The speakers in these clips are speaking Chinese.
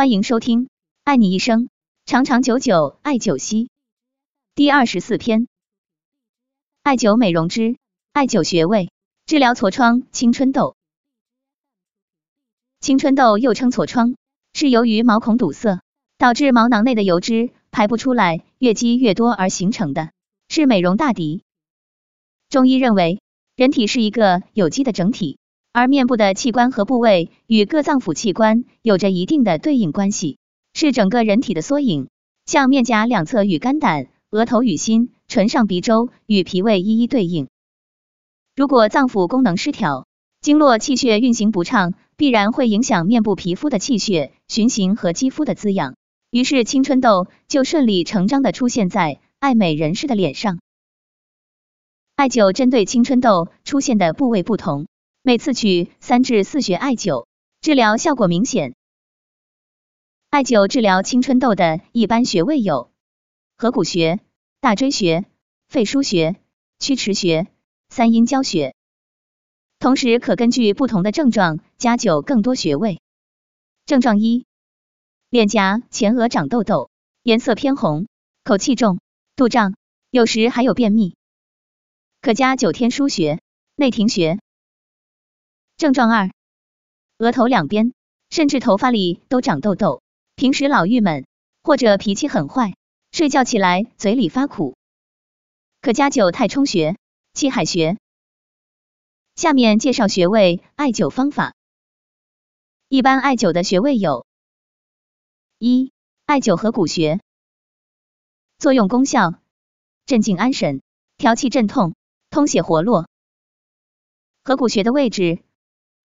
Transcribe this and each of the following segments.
欢迎收听《爱你一生，长长久久爱九溪》第二十四篇：艾灸美容之艾灸穴位，治疗痤疮、青春痘。青春痘又称痤疮，是由于毛孔堵塞，导致毛囊内的油脂排不出来，越积越多而形成的，是美容大敌。中医认为，人体是一个有机的整体。而面部的器官和部位与各脏腑器官有着一定的对应关系，是整个人体的缩影。像面颊两侧与肝胆，额头与心，唇上鼻周与脾胃一一对应。如果脏腑功能失调，经络气血运行不畅，必然会影响面部皮肤的气血循行和肌肤的滋养，于是青春痘就顺理成章的出现在爱美人士的脸上。艾灸针对青春痘出现的部位不同。每次取三至四穴艾灸，治疗效果明显。艾灸治疗青春痘的一般穴位有合谷穴、大椎穴、肺腧穴、曲池穴、三阴交穴。同时可根据不同的症状加灸更多穴位。症状一：脸颊、前额长痘痘，颜色偏红，口气重，肚胀，有时还有便秘，可加九天枢穴、内庭穴。症状二：额头两边甚至头发里都长痘痘，平时老郁闷或者脾气很坏，睡觉起来嘴里发苦，可加灸太冲穴、气海穴。下面介绍穴位艾灸方法。一般艾灸的穴位有：一、艾灸合谷穴，作用功效：镇静安神、调气镇痛、通血活络。合谷穴的位置。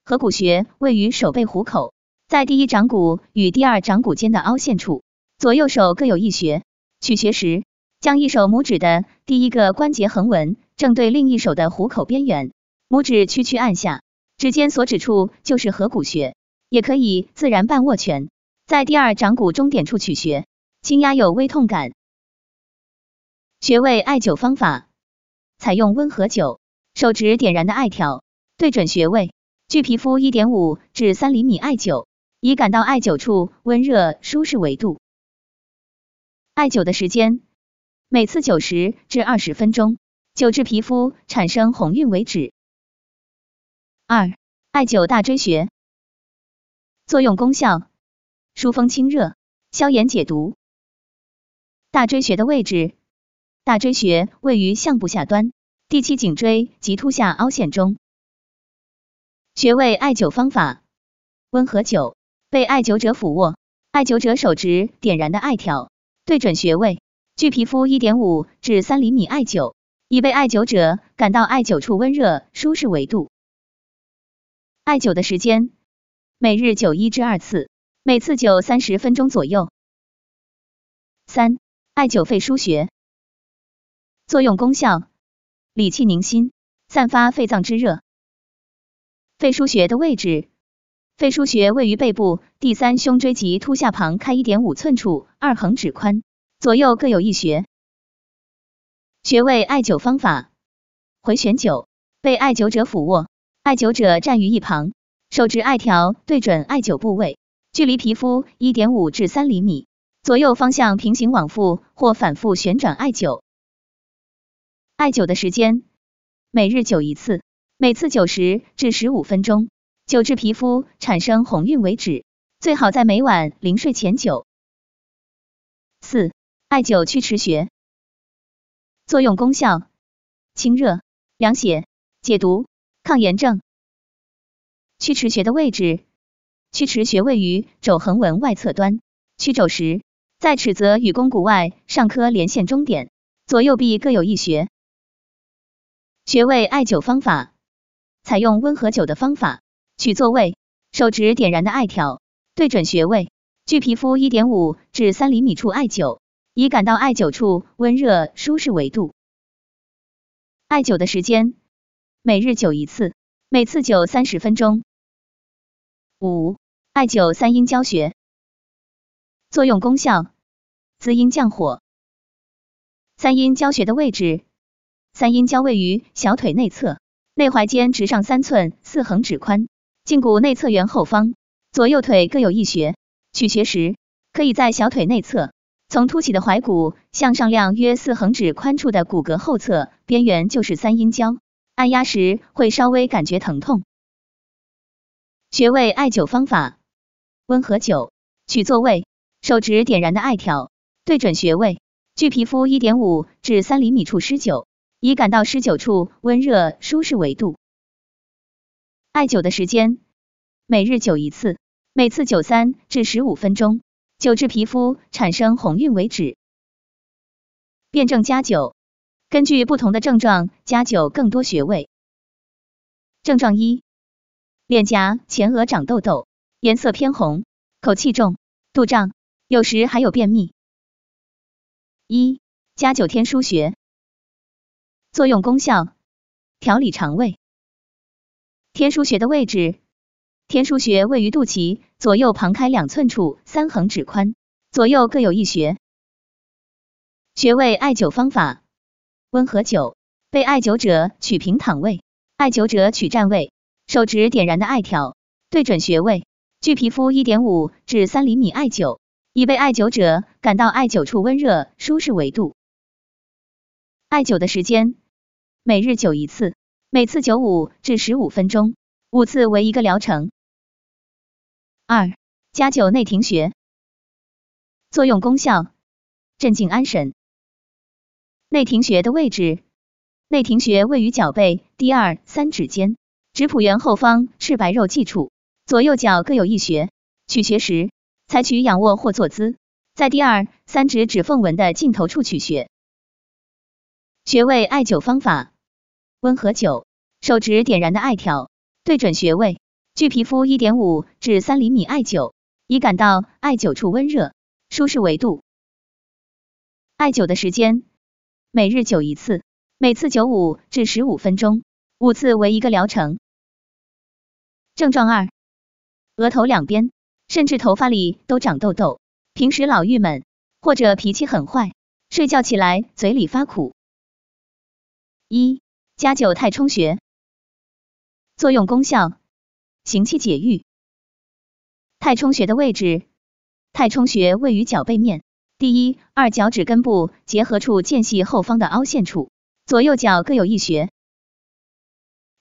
合谷穴位于手背虎口，在第一掌骨与第二掌骨间的凹陷处，左右手各有一穴。取穴时，将一手拇指的第一个关节横纹正对另一手的虎口边缘，拇指屈曲按下，指尖所指处就是合谷穴。也可以自然半握拳，在第二掌骨中点处取穴，轻压有微痛感。穴位艾灸方法：采用温和灸，手指点燃的艾条，对准穴位。距皮肤一点五至三厘米艾灸，以感到艾灸处温热舒适为度。艾灸的时间，每次九十至二十分钟，灸至皮肤产生红晕为止。二、艾灸大椎穴，作用功效：疏风清热、消炎解毒。大椎穴的位置，大椎穴位于项部下端，第七颈椎及突下凹陷中。穴位艾灸方法：温和灸，被艾灸者俯卧，艾灸者手指点燃的艾条，对准穴位，距皮肤一点五至三厘米艾灸，以被艾灸者感到艾灸处温热舒适为度。艾灸的时间，每日灸一至二次，每次灸三十分钟左右。三、艾灸肺腧穴，作用功效：理气宁心，散发肺脏之热。肺腧穴的位置，肺腧穴位于背部第三胸椎棘突下旁开一点五寸处，二横指宽，左右各有一穴。穴位艾灸方法：回旋灸，被艾灸者俯卧，艾灸者站于一旁，手指艾条对准艾灸部位，距离皮肤一点五至三厘米，左右方向平行往复或反复旋转艾灸。艾灸的时间，每日灸一次。每次九十至十五分钟，灸至皮肤产生红晕为止，最好在每晚临睡前灸。四、艾灸曲池穴，作用功效：清热、凉血、解毒、抗炎症。曲池穴的位置，曲池穴位于肘横纹外侧端，曲肘时，在尺泽与肱骨外上髁连线中点，左右臂各有一穴。穴位艾灸方法。采用温和灸的方法，取座位，手指点燃的艾条，对准穴位，距皮肤一点五至三厘米处艾灸，以感到艾灸处温热舒适为度。艾灸的时间，每日灸一次，每次灸三十分钟。五、艾灸三阴交穴，作用功效：滋阴降火。三阴交穴的位置，三阴交位于小腿内侧。内踝尖直上三寸，四横指宽，胫骨内侧缘后方，左右腿各有一穴，取穴时，可以在小腿内侧，从凸起的踝骨向上量约四横指宽处的骨骼后侧，边缘就是三阴交，按压时会稍微感觉疼痛。穴位艾灸方法：温和灸，取坐位，手指点燃的艾条，对准穴位，距皮肤一点五至三厘米处施灸，以感到施灸处温热舒适为度。艾灸的时间，每日灸一次，每次灸三至十五分钟，灸至皮肤产生红晕为止。辩证加灸，根据不同的症状加灸更多穴位。症状一：脸颊、前额长痘痘，颜色偏红，口气重，肚胀，有时还有便秘。一、加灸天枢穴，作用功效：调理肠胃。天枢穴的位置，天枢穴位于肚脐左右旁开两寸处，三横指宽，左右各有一穴。穴位艾灸方法：温和灸，被艾灸者取平躺位，艾灸者取站位，手指点燃的艾条，对准穴位，距皮肤一点五至三厘米艾灸，以被艾灸者感到艾灸处温热舒适为度。艾灸的时间，每日灸一次。每次灸五至十五分钟，五次为一个疗程。二、加灸内庭穴，作用功效：镇静安神。内庭穴的位置，内庭穴位于脚背第二、三指间，指蹼缘后方赤白肉际处，左右脚各有一穴。取穴时，采取仰卧或坐姿，在第二、三指指缝纹的尽头处取穴。穴位艾灸方法。温和灸，手指点燃的艾条，对准穴位，距皮肤一点五至三厘米艾灸，以感到艾灸处温热舒适为度。艾灸的时间，每日灸一次，每次灸五至十五分钟，五次为一个疗程。症状二：额头两边甚至头发里都长痘痘，平时老郁闷，或者脾气很坏，睡觉起来嘴里发苦。一加灸太冲穴，作用功效：行气解郁。太冲穴的位置，太冲穴位于脚背面第一、二脚趾根部结合处间隙后方的凹陷处，左右脚各有一穴。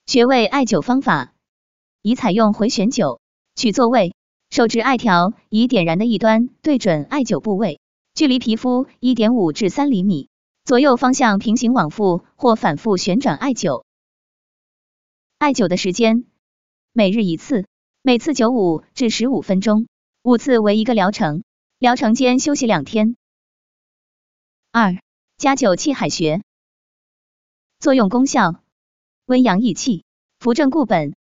穴位艾灸方法：宜采用回旋灸，取坐位，手执艾条以点燃的一端对准艾灸部位，距离皮肤一点五至三厘米。左右方向平行往复或反复旋转艾灸，艾灸的时间每日一次，每次灸五至十五分钟，五次为一个疗程，疗程间休息两天。二、加灸气海穴，作用功效：温阳益气，扶正固本。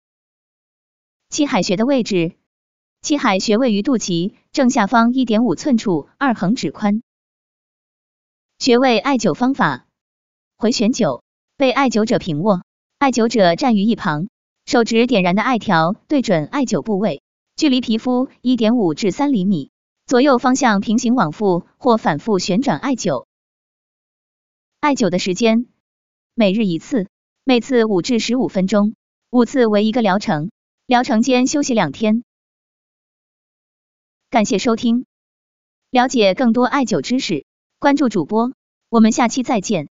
气海穴的位置，气海穴位于肚脐正下方一点五寸处，二横指宽。穴位艾灸方法：回旋灸，被艾灸者平卧，艾灸者站于一旁，手指点燃的艾条。对准艾灸部位，距离皮肤一点五至三厘米，左右方向平行往复。或反复旋转艾灸。艾灸的时间。每日一次，每次五至十五分钟，五次为一个疗程，疗程间休息两天。感谢收听，了解更多艾灸知识。关注主播，我们下期再见。